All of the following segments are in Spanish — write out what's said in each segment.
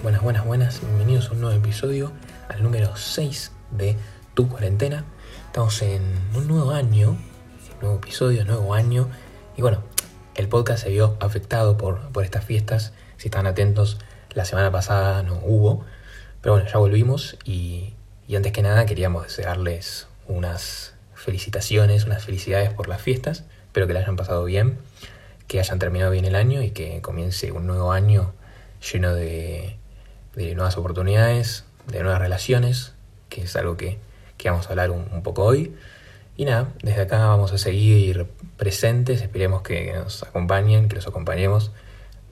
Buenas, buenas, buenas, bienvenidos a un nuevo episodio, al número 6 de Tu Cuarentena. Estamos en un nuevo año, nuevo episodio, nuevo año. Y bueno, el podcast se vio afectado por, por estas fiestas. Si están atentos, la semana pasada no hubo. Pero bueno, ya volvimos y, y antes que nada queríamos desearles unas felicitaciones, unas felicidades por las fiestas. Espero que la hayan pasado bien, que hayan terminado bien el año y que comience un nuevo año lleno de, nuevas oportunidades, de nuevas relaciones, que es algo que, que vamos a hablar un, un, poco hoy. Y nada, desde acá vamos a seguir presentes, esperemos que nos acompañen, que los acompañemos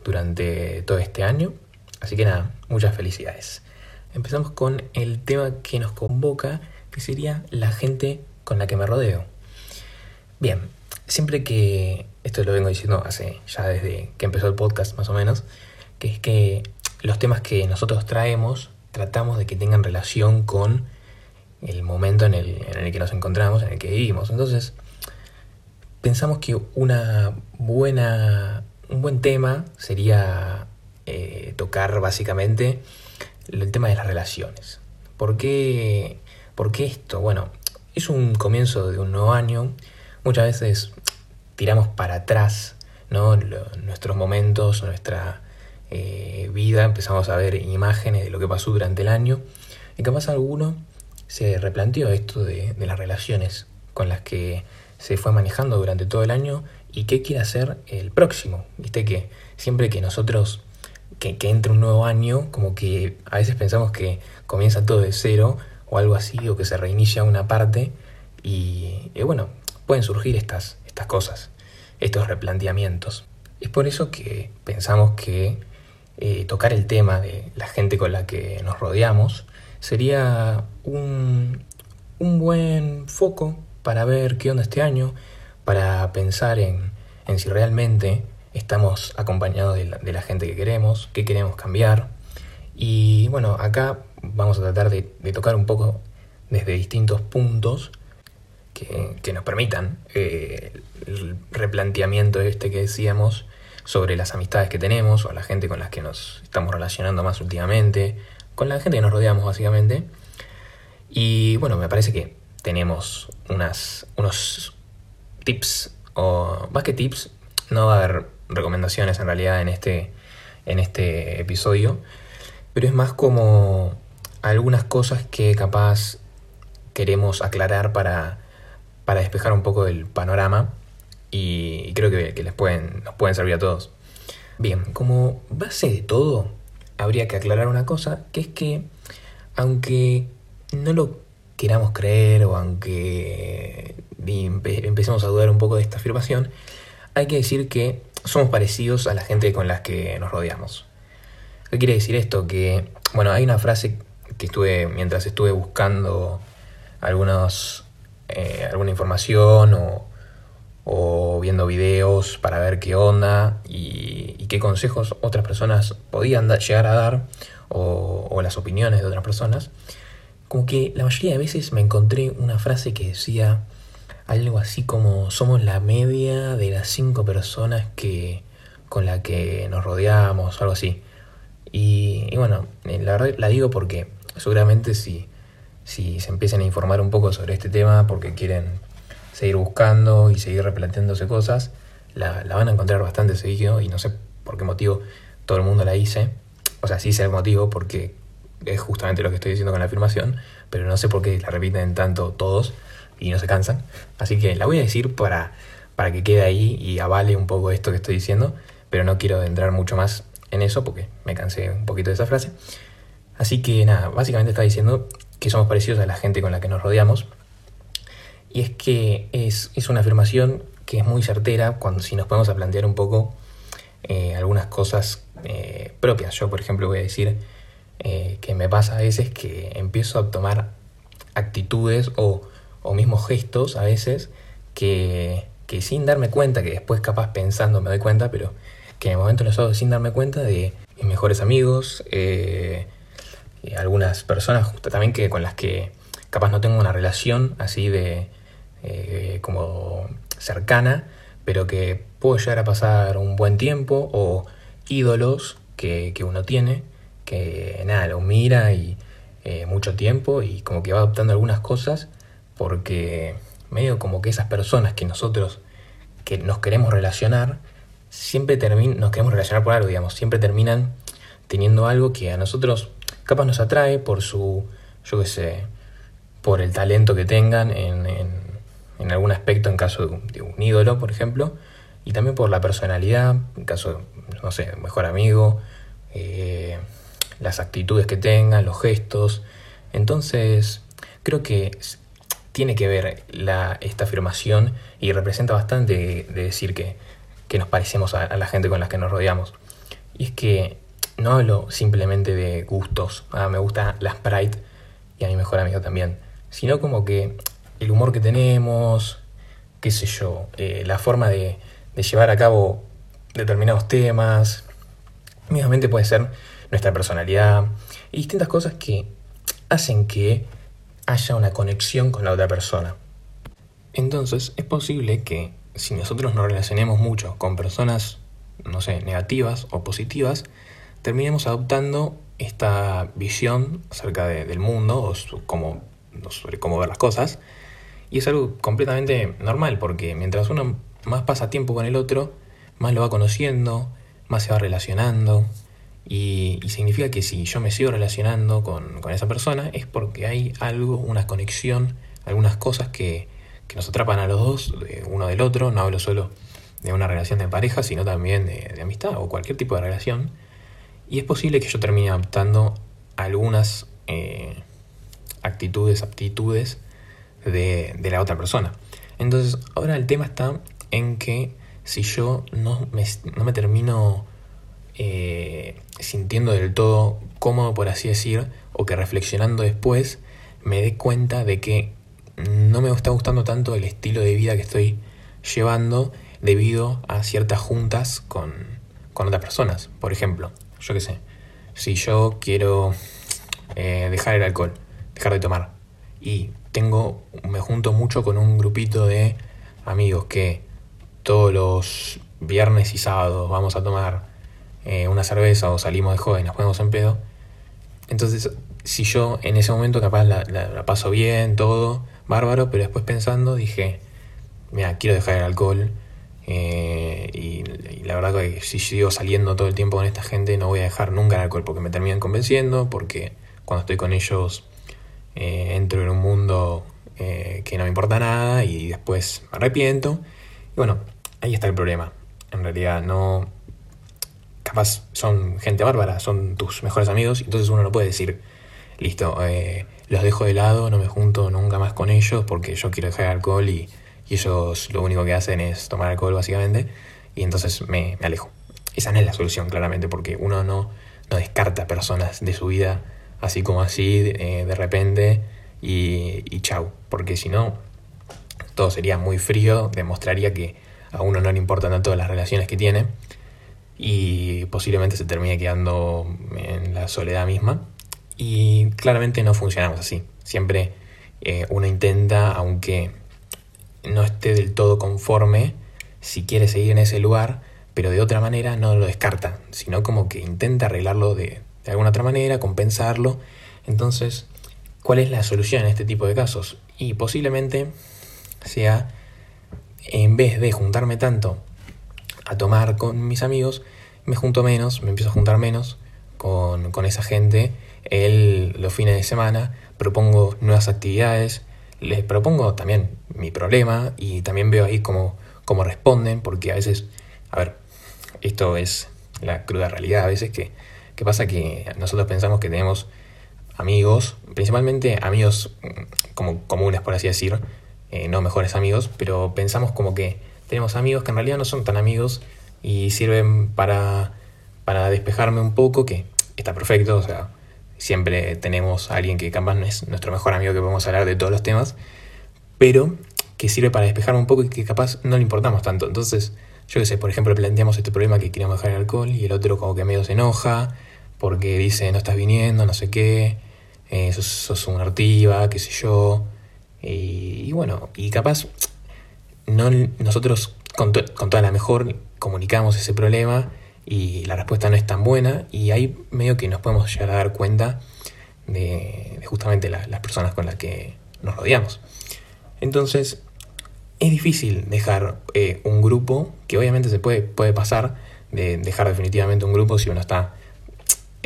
durante todo este año. Así que nada, muchas felicidades. Empezamos con el tema que nos convoca, que sería la gente con la que me rodeo. Bien, siempre que, esto lo vengo diciendo hace ya desde que empezó el podcast más o menos, que es que los temas que nosotros traemos tratamos de que tengan relación con el momento en el, que nos encontramos, en el que vivimos. Entonces, pensamos que una buena, un buen tema sería eh, tocar básicamente el tema de las relaciones. ¿Por qué, ¿Por qué esto? Bueno, es un comienzo de un nuevo año. Muchas veces tiramos para atrás nuestros momentos, nuestra eh, vida, empezamos a ver imágenes de lo que pasó durante el año. Y capaz alguno se replanteó esto de, las relaciones con las que se fue manejando durante todo el año y qué quiere hacer el próximo. Viste que siempre que nosotros, que, que entre un nuevo año, como que a veces pensamos que comienza todo de cero o algo así, o que se reinicia una parte, y, y bueno, pueden surgir estas, cosas, estos replanteamientos. Es por eso que pensamos que eh, tocar el tema de la gente con la que nos rodeamos sería un, un buen foco para ver qué onda este año, para pensar en, en si realmente estamos acompañados de la, gente que queremos, qué queremos cambiar. Y bueno, acá vamos a tratar de, tocar un poco desde distintos puntos que, que nos permitan eh, replanteamiento este que decíamos sobre las amistades que tenemos o la gente con las que nos estamos relacionando más últimamente, con la gente que nos rodeamos básicamente. Y bueno, me parece que tenemos unas, unos tips, o más que tips, no va a haber recomendaciones en realidad en este, en este episodio, pero es más como algunas cosas que capaz queremos aclarar para, para despejar un poco el panorama y creo que, les pueden, nos pueden servir a todos. Bien, como base de todo, habría que aclarar una cosa, que es que aunque no lo queramos creer o aunque empe empecemos a dudar un poco de esta afirmación, hay que decir que somos parecidos a la gente con las que nos rodeamos. ¿Qué quiere decir esto? Que, bueno, hay una frase que estuve, mientras estuve buscando algunos, eh, alguna información o, o, viendo videos para ver qué onda y, qué consejos otras personas podían llegar a dar o, las opiniones de otras personas, como que la mayoría de veces me encontré una frase que decía algo así como somos la media de las cinco personas que con la que nos rodeamos, algo así. Y, y bueno, la verdad la digo porque seguramente si, si se empiezan a informar un poco sobre este tema porque quieren seguir buscando y seguir replanteándose cosas, la, van a encontrar bastante seguido y no sé por qué motivo todo el mundo la dice. O sea, sí sé el motivo porque es justamente lo que estoy diciendo con la afirmación, pero no sé por qué la repiten tanto todos y no se cansan. Así que la voy a decir para, para que quede ahí y avale un poco esto que estoy diciendo, pero no quiero entrar mucho más en eso porque me cansé un poquito de esa frase. Así que nada, básicamente está diciendo que somos parecidos a la gente con la que nos rodeamos. Y es que es, es una afirmación que es muy certera cuando si nos podemos a plantear un poco eh, algunas cosas eh, propias. Yo, por ejemplo, voy a decir eh, que me pasa a veces que empiezo a tomar actitudes o, o mismos gestos a veces que, que, sin darme cuenta, que después capaz pensando me doy cuenta, pero que en el momento los hago sin darme cuenta de mis mejores amigos, algunas personas justo también que con las que capaz no tengo una relación así de eh, como cercana, pero que puedo llegar a pasar un buen tiempo o ídolos que, uno tiene, que nada, lo mira y eh, mucho tiempo y como que va adoptando algunas cosas porque medio como que esas personas que nosotros que nos queremos relacionar, siempre terminan, nos queremos relacionar por algo, digamos, siempre terminan teniendo algo que a nosotros capaz nos atrae por su, yo qué sé, por el talento que tengan en, en, algún aspecto, en caso de un, ídolo, por ejemplo, y también por la personalidad, en caso, no sé, mejor amigo, eh, las actitudes que tengan, los gestos. Entonces, creo que tiene que ver la, esta afirmación y representa bastante de decir que, nos parecemos a, la gente con la que nos rodeamos. Y es que no hablo simplemente de gustos, ah, me gusta la Sprite y a mi mejor amigo también, sino como que el humor que tenemos, qué sé yo, eh, la forma de, llevar a cabo determinados temas, mismamente puede ser nuestra personalidad y distintas cosas que hacen que haya una conexión con la otra persona. Entonces es posible que si nosotros nos relacionemos mucho con personas, no sé, negativas o positivas, terminemos adoptando esta visión acerca del mundo o cómo, sobre cómo ver las cosas. Y es algo completamente normal porque mientras uno más pasa tiempo con el otro, más lo va conociendo, más se va relacionando, y, significa que si yo me sigo relacionando con, esa persona es porque hay algo, una conexión, algunas cosas que, nos atrapan a los dos, uno del otro. No hablo solo de una relación de pareja, sino también de, amistad o cualquier tipo de relación. Y es posible que yo termine adoptando algunas eh, actitudes, aptitudes de, de la otra persona. Entonces, ahora el tema está en que si yo no me, no me termino eh, sintiendo del todo cómodo, por así decir, o que reflexionando después me dé cuenta de que no me está gustando tanto el estilo de vida que estoy llevando debido a ciertas juntas con, con otras personas. Por ejemplo, yo qué sé, si yo quiero eh, dejar el alcohol, dejar de tomar, y tengo, me junto mucho con un grupito de amigos que todos los viernes y sábados vamos a tomar eh, una cerveza o salimos de joven, nos ponemos en pedo. Entonces, si yo en ese momento capaz la, paso bien, todo, bárbaro, pero después pensando dije, mira, quiero dejar el alcohol. Eh, y, la verdad que si sigo saliendo todo el tiempo con esta gente no voy a dejar nunca el alcohol porque me terminan convenciendo, porque cuando estoy con ellos eh, entro en un mundo que no me importa nada y después me arrepiento. Y bueno, ahí está el problema. En realidad no, capaz son gente bárbara, son tus mejores amigos, entonces uno no puede decir, listo, eh, los dejo de lado, no me junto nunca más con ellos porque yo quiero dejar alcohol y, ellos lo único que hacen es tomar alcohol básicamente, y entonces me, alejo. Esa no es la solución, claramente, porque uno no, no descarta personas de su vida así como así, eh, de repente, y, y chau, porque si no, todo sería muy frío, demostraría que a uno no le importan tanto las relaciones que tiene y posiblemente se termine quedando en la soledad misma. Y claramente no funcionamos así. Siempre eh, uno intenta, aunque no esté del todo conforme, si quiere seguir en ese lugar, pero de otra manera no lo descarta, sino como que intenta arreglarlo de, de alguna otra manera, compensarlo. Entonces, ¿cuál es la solución en este tipo de casos? Y posiblemente sea, en vez de juntarme tanto a tomar con mis amigos, me junto menos, me empiezo a juntar menos con, esa gente. Él los fines de semana propongo nuevas actividades, les propongo también mi problema y también veo ahí cómo, cómo responden, porque a veces, a ver, esto es la cruda realidad, a veces que, que pasa que nosotros pensamos que tenemos amigos, principalmente amigos mm, como comunes, por así decir, eh, no mejores amigos, pero pensamos como que tenemos amigos que en realidad no son tan amigos y sirven para, para despejarme un poco, que está perfecto, o sea, siempre tenemos a alguien que capaz no es nuestro mejor amigo que podemos hablar de todos los temas, pero que sirve para despejarme un poco y que capaz no le importamos tanto. Entonces, yo qué sé, por ejemplo, planteamos este problema que queríamos dejar el alcohol y el otro como que medio se enoja porque dice no estás viniendo, no sé qué, eh, sos, sos un artiva, qué sé yo. Y, bueno, y capaz no, nosotros con, toda la mejor comunicamos ese problema y la respuesta no es tan buena y ahí medio que nos podemos llegar a dar cuenta de, justamente las personas con las que nos rodeamos. Entonces, es difícil dejar eh, un grupo, que obviamente se puede, puede pasar de dejar definitivamente un grupo si uno está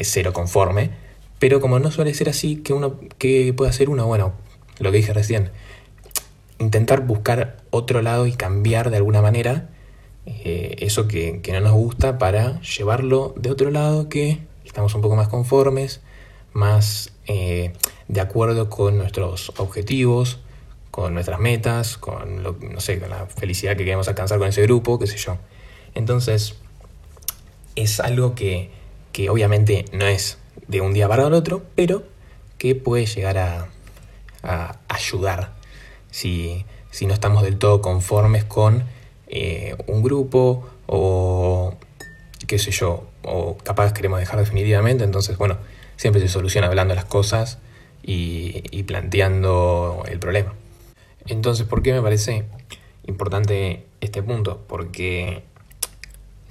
cero conforme, pero como no suele ser así, que uno que puede hacer uno, bueno, lo que dije recién, intentar buscar otro lado y cambiar de alguna manera eh, eso que, no nos gusta para llevarlo de otro lado que estamos un poco más conformes, más eh, de acuerdo con nuestros objetivos, con nuestras metas, con, lo, no sé, con la felicidad que queremos alcanzar con ese grupo, qué sé yo. Entonces, es algo que, que obviamente no es de un día para el otro, pero que puede llegar a, ayudar si, si, no estamos del todo conformes con eh, un grupo o qué sé yo, o capaz queremos dejar definitivamente, entonces bueno, siempre se soluciona hablando las cosas y, y planteando el problema. Entonces, ¿por qué me parece importante este punto? Porque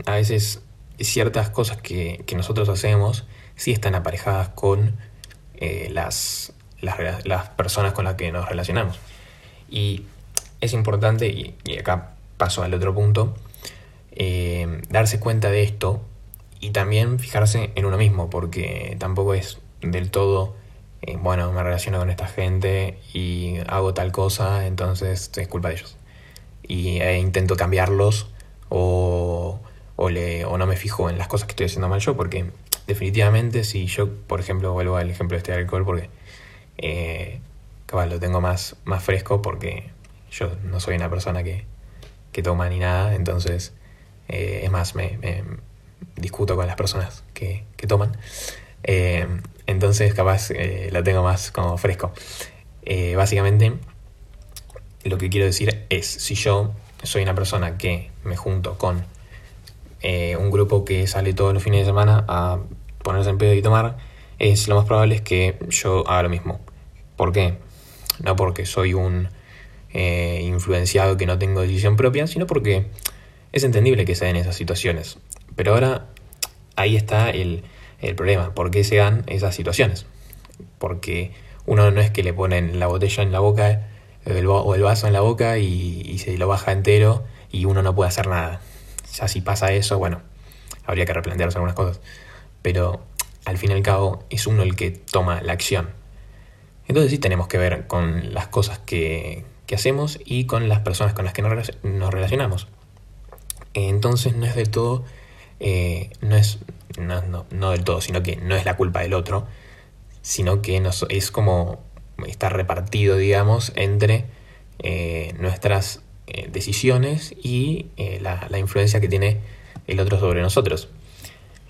a veces ciertas cosas que, nosotros hacemos sí están aparejadas con eh, las, las, personas con las que nos relacionamos. Y es importante, y, acá paso al otro punto, eh, darse cuenta de esto y también fijarse en uno mismo, porque tampoco es del todo eh, bueno, me relaciono con esta gente y hago tal cosa, entonces es culpa de ellos. Y intento cambiarlos o, o, le, no me fijo en las cosas que estoy haciendo mal yo, porque definitivamente si yo, por ejemplo, vuelvo al ejemplo de este alcohol, porque eh, lo tengo más, más fresco, porque yo no soy una persona que, que toma ni nada, entonces eh, es más, me, discuto con las personas que, que toman. Eh, entonces capaz lo tengo más como fresco. Básicamente lo que quiero decir es, si yo soy una persona que me junto con un grupo que sale todos los fines de semana a ponerse en pedo y tomar, es lo más probable es que yo haga lo mismo. ¿Por qué? No porque soy un influenciado que no tengo decisión propia, sino porque es entendible que se den esas situaciones. Pero ahora ahí está el, el problema. ¿Por qué se dan esas situaciones? Porque uno no es que le ponen la botella en la boca o el vaso en la boca y, se lo baja entero y uno no puede hacer nada. Ya si pasa eso, bueno, habría que replantearse algunas cosas. Pero al fin y al cabo es uno el que toma la acción. Entonces sí tenemos que ver con las cosas que, que hacemos y con las personas con las que nos relacionamos. Entonces no es de todo, eh, no, es, no, no, del todo, sino que no es la culpa del otro, sino que es como está repartido, digamos, entre eh, nuestras eh, decisiones y eh, la, la, influencia que tiene el otro sobre nosotros.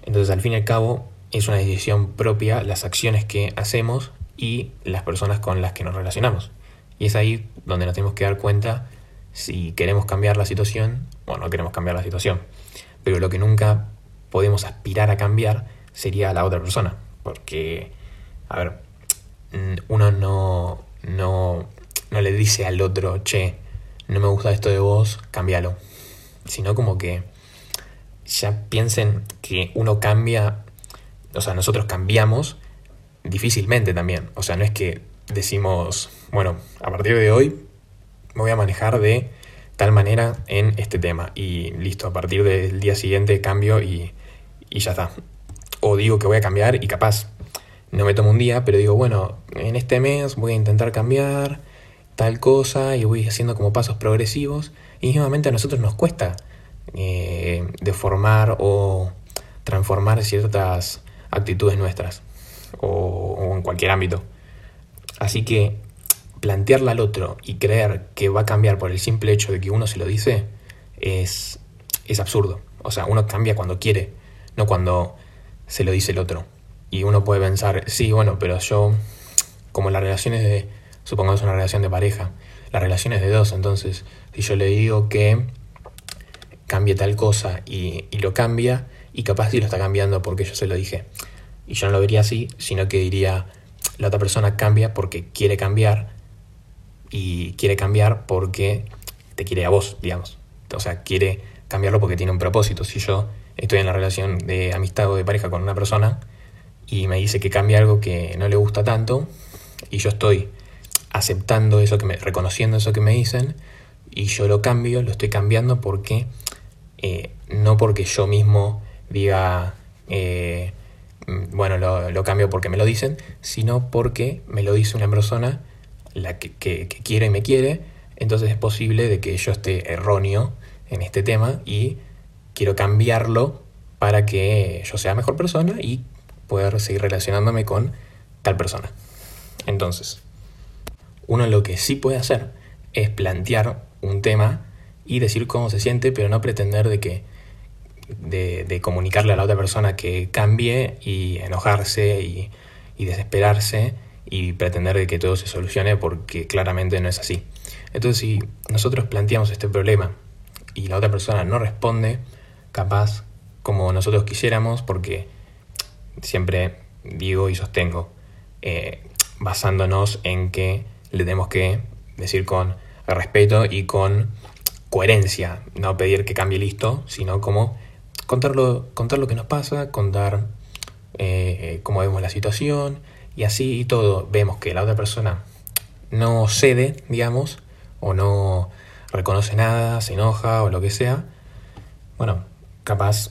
Entonces, al fin y al cabo, es una decisión propia las acciones que hacemos y las personas con las que nos relacionamos. Y es ahí donde nos tenemos que dar cuenta si queremos cambiar la situación o no queremos cambiar la situación. Pero lo que nunca podemos aspirar a cambiar sería la otra persona. Porque, a ver, uno no, no, no le dice al otro, che, no me gusta esto de vos, cámbialo. Sino como que ya piensen que uno cambia, o sea, nosotros cambiamos difícilmente también. O sea, no es que decimos, bueno, a partir de hoy me voy a manejar de tal manera en este tema y listo, a partir del día siguiente cambio y y ya está. O digo que voy a cambiar y capaz no me tomo un día, pero digo, bueno, en este mes voy a intentar cambiar tal cosa y voy haciendo como pasos progresivos. Y nuevamente a nosotros nos cuesta eh, deformar o transformar ciertas actitudes nuestras o, o en cualquier ámbito. Así que plantearla al otro y creer que va a cambiar por el simple hecho de que uno se lo dice es, es absurdo. O sea, uno cambia cuando quiere no cuando se lo dice el otro. Y uno puede pensar, sí, bueno, pero yo, como las relaciones de, supongamos una relación de pareja, las relaciones de dos, entonces, si yo le digo que cambie tal cosa y, lo cambia, y capaz sí lo está cambiando porque yo se lo dije. Y yo no lo vería así, sino que diría, la otra persona cambia porque quiere cambiar y quiere cambiar porque te quiere a vos, digamos. o sea, quiere cambiarlo porque tiene un propósito. Si yo estoy en la relación de amistad o de pareja con una persona y me dice que cambie algo que no le gusta tanto y yo estoy aceptando eso que me, reconociendo eso que me dicen y yo lo cambio, lo estoy cambiando porque eh, no porque yo mismo diga eh, bueno lo, cambio porque me lo dicen, sino porque me lo dice una persona la que, que, que quiere y me quiere, entonces es posible de que yo esté erróneo en este tema y quiero cambiarlo para que yo sea mejor persona y poder seguir relacionándome con tal persona. Entonces, uno lo que sí puede hacer es plantear un tema y decir cómo se siente, pero no pretender de que de, comunicarle a la otra persona que cambie y enojarse y, y desesperarse y pretender de que todo se solucione porque claramente no es así. Entonces si nosotros planteamos este problema y la otra persona no responde, capaz como nosotros quisiéramos, porque siempre digo y sostengo, eh, basándonos en que le tenemos que decir con respeto y con coherencia, no pedir que cambie listo, sino como contar lo, contar lo que nos pasa, contar eh, cómo vemos la situación y así y todo. Vemos que la otra persona no cede, digamos, o no reconoce nada, se enoja o lo que sea, bueno, capaz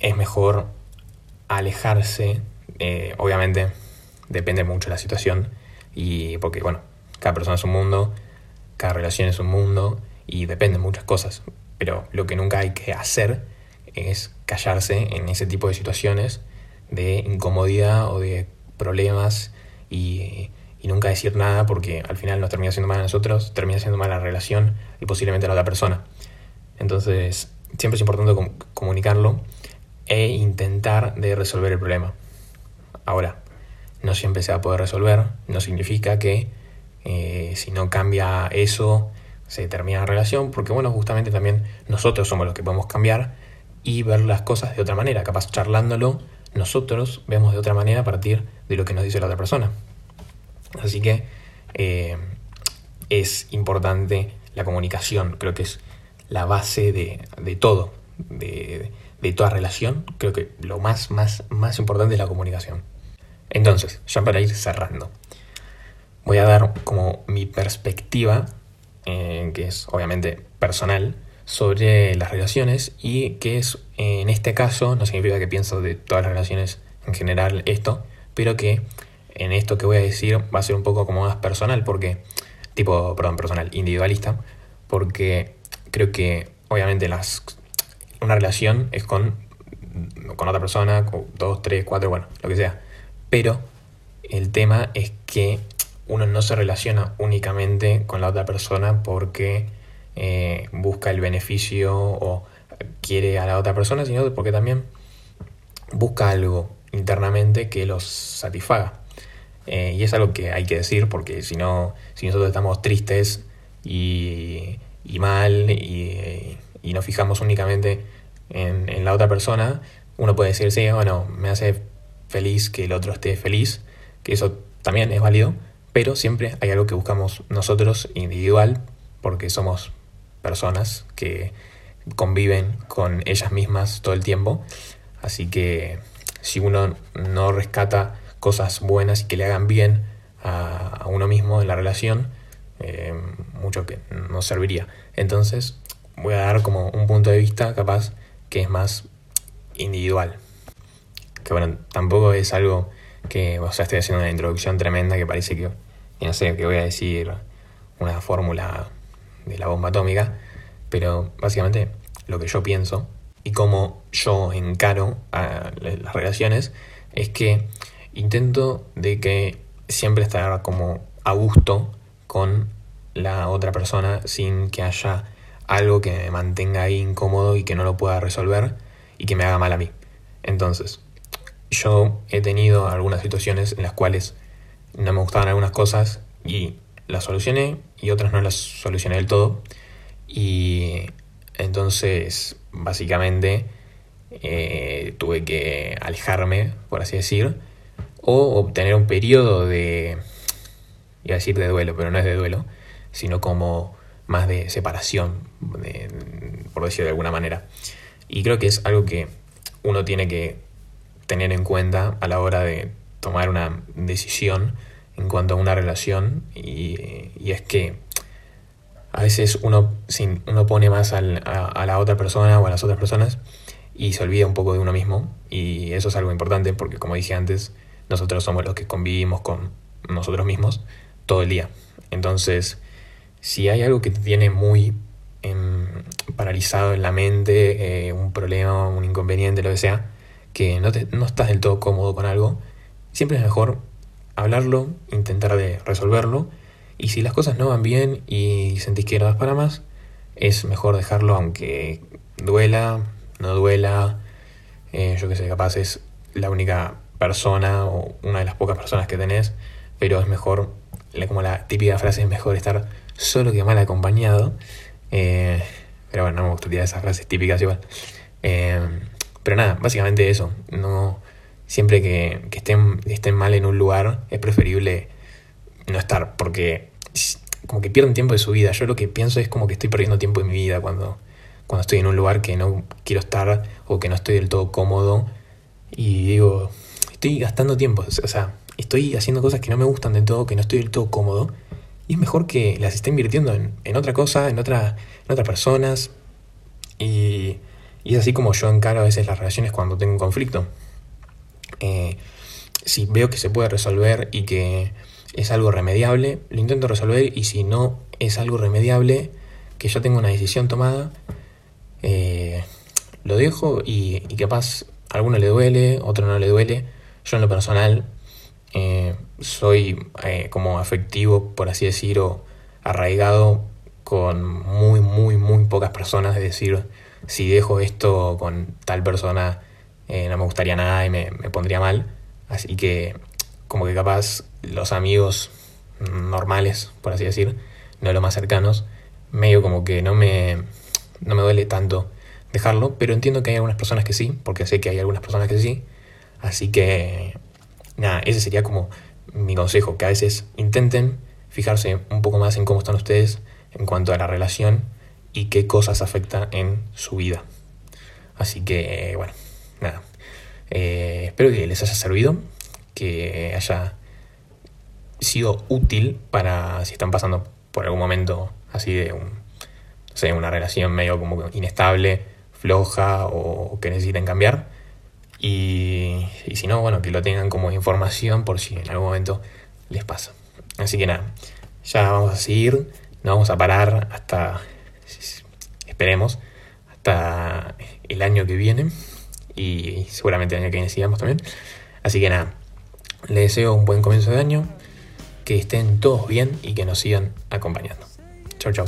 es mejor alejarse, eh, obviamente depende mucho de la situación, y porque bueno, cada persona es un mundo, cada relación es un mundo, y depende de muchas cosas, pero lo que nunca hay que hacer es callarse en ese tipo de situaciones de incomodidad o de problemas y nunca decir nada porque al final nos termina siendo mal a nosotros, termina siendo mal la relación y posiblemente a la otra persona. Entonces, siempre es importante comunicarlo e intentar de resolver el problema. Ahora, no siempre se va a poder resolver, no significa que eh, si no cambia eso se termina la relación, porque bueno, justamente también nosotros somos los que podemos cambiar y ver las cosas de otra manera, capaz charlándolo, nosotros vemos de otra manera a partir de lo que nos dice la otra persona. Así que eh, es importante la comunicación, creo que es la base de, todo, de, toda relación. Creo que lo más, más, más importante es la comunicación. Entonces, ya para ir cerrando, voy a dar como mi perspectiva, eh, que es obviamente personal, sobre las relaciones y que es, en este caso, no significa que pienso de todas las relaciones en general esto, pero que en esto que voy a decir va a ser un poco como más personal, porque, tipo, perdón, personal, individualista, porque creo que obviamente las, una relación es con, con otra persona, con dos, tres, cuatro, bueno, lo que sea. Pero el tema es que uno no se relaciona únicamente con la otra persona porque eh, busca el beneficio o quiere a la otra persona, sino porque también busca algo internamente que los satisfaga. Eh, y es algo que hay que decir porque si no, si nosotros estamos tristes y, mal y, y, nos fijamos únicamente en, la otra persona, uno puede decir, sí, bueno, me hace feliz que el otro esté feliz, que eso también es válido, pero siempre hay algo que buscamos nosotros individual porque somos personas que conviven con ellas mismas todo el tiempo. Así que si uno no rescata cosas buenas y que le hagan bien a, uno mismo en la relación, eh, mucho que no serviría. Entonces voy a dar como un punto de vista capaz que es más individual. Que bueno, tampoco es algo que, o sea, estoy haciendo una introducción tremenda que parece que, no sé, que voy a decir una fórmula de la bomba atómica, pero básicamente lo que yo pienso y cómo yo encaro a las relaciones es que intento de que siempre estar como a gusto con la otra persona sin que haya algo que me mantenga ahí incómodo y que no lo pueda resolver y que me haga mal a mí. Entonces, yo he tenido algunas situaciones en las cuales no me gustaban algunas cosas y las solucioné y otras no las solucioné del todo. Y entonces, básicamente, eh, tuve que alejarme, por así decir, o obtener un periodo de, iba a decir de duelo, pero no es de duelo, sino como más de separación, por decirlo de alguna manera. Y creo que es algo que uno tiene que tener en cuenta a la hora de tomar una decisión en cuanto a una relación y, es que a veces uno, uno pone más a, a, la otra persona o a las otras personas y se olvida un poco de uno mismo y eso es algo importante porque como dije antes, nosotros somos los que convivimos con nosotros mismos todo el día. Entonces, si hay algo que te tiene muy em, paralizado en la mente, eh, un problema, un inconveniente, lo que sea, que no, te, no estás del todo cómodo con algo, siempre es mejor hablarlo, intentar de resolverlo, y si las cosas no van bien y sentís que no das para más, es mejor dejarlo aunque duela, no duela, eh, yo que sé, capaz es la única persona o una de las pocas personas que tenés, pero es mejor, como la típica frase, es mejor estar solo que mal acompañado. Eh, pero bueno, no me gustaría esas frases típicas igual. Eh, pero nada, básicamente eso. No, siempre que, estén, estén mal en un lugar, es preferible no estar, porque como que pierden tiempo de su vida. Yo lo que pienso es como que estoy perdiendo tiempo de mi vida cuando, cuando estoy en un lugar que no quiero estar o que no estoy del todo cómodo. Y digo, estoy gastando tiempo. O sea, estoy haciendo cosas que no me gustan del todo, que no estoy del todo cómodo. Y es mejor que las esté invirtiendo en, en otra cosa, en, otra, en otras personas. Y, y, es así como yo encaro a veces las relaciones cuando tengo un conflicto. Eh, si veo que se puede resolver y que es algo remediable, lo intento resolver y si no es algo remediable, que yo tengo una decisión tomada, eh, lo dejo y, y capaz a alguno le duele, a otro no le duele. Yo en lo personal eh, soy como afectivo, por así decirlo, arraigado con muy, muy, muy pocas personas. Es decir, si dejo esto con tal persona, eh, no me gustaría nada y me, me, pondría mal. Así que, como que capaz los amigos normales, por así decir, no los más cercanos, medio como que no me, no me duele tanto dejarlo, pero entiendo que hay algunas personas que sí, porque sé que hay algunas personas que sí. Así que nada, ese sería como mi consejo, que a veces intenten fijarse un poco más en cómo están ustedes en cuanto a la relación y qué cosas afectan en su vida. Así que, bueno, nada. Eh, espero que les haya servido, que haya sido útil para si están pasando por algún momento así de un, no sé, una relación medio como inestable, floja o que necesiten cambiar y, si no, bueno, que lo tengan como información por si en algún momento les pasa. Así que nada, ya vamos a seguir, no vamos a parar hasta, esperemos, hasta el año que viene y seguramente el año que viene sigamos también. Así que nada, les deseo un buen comienzo de año, que estén todos bien y que nos sigan acompañando. Chau, chau.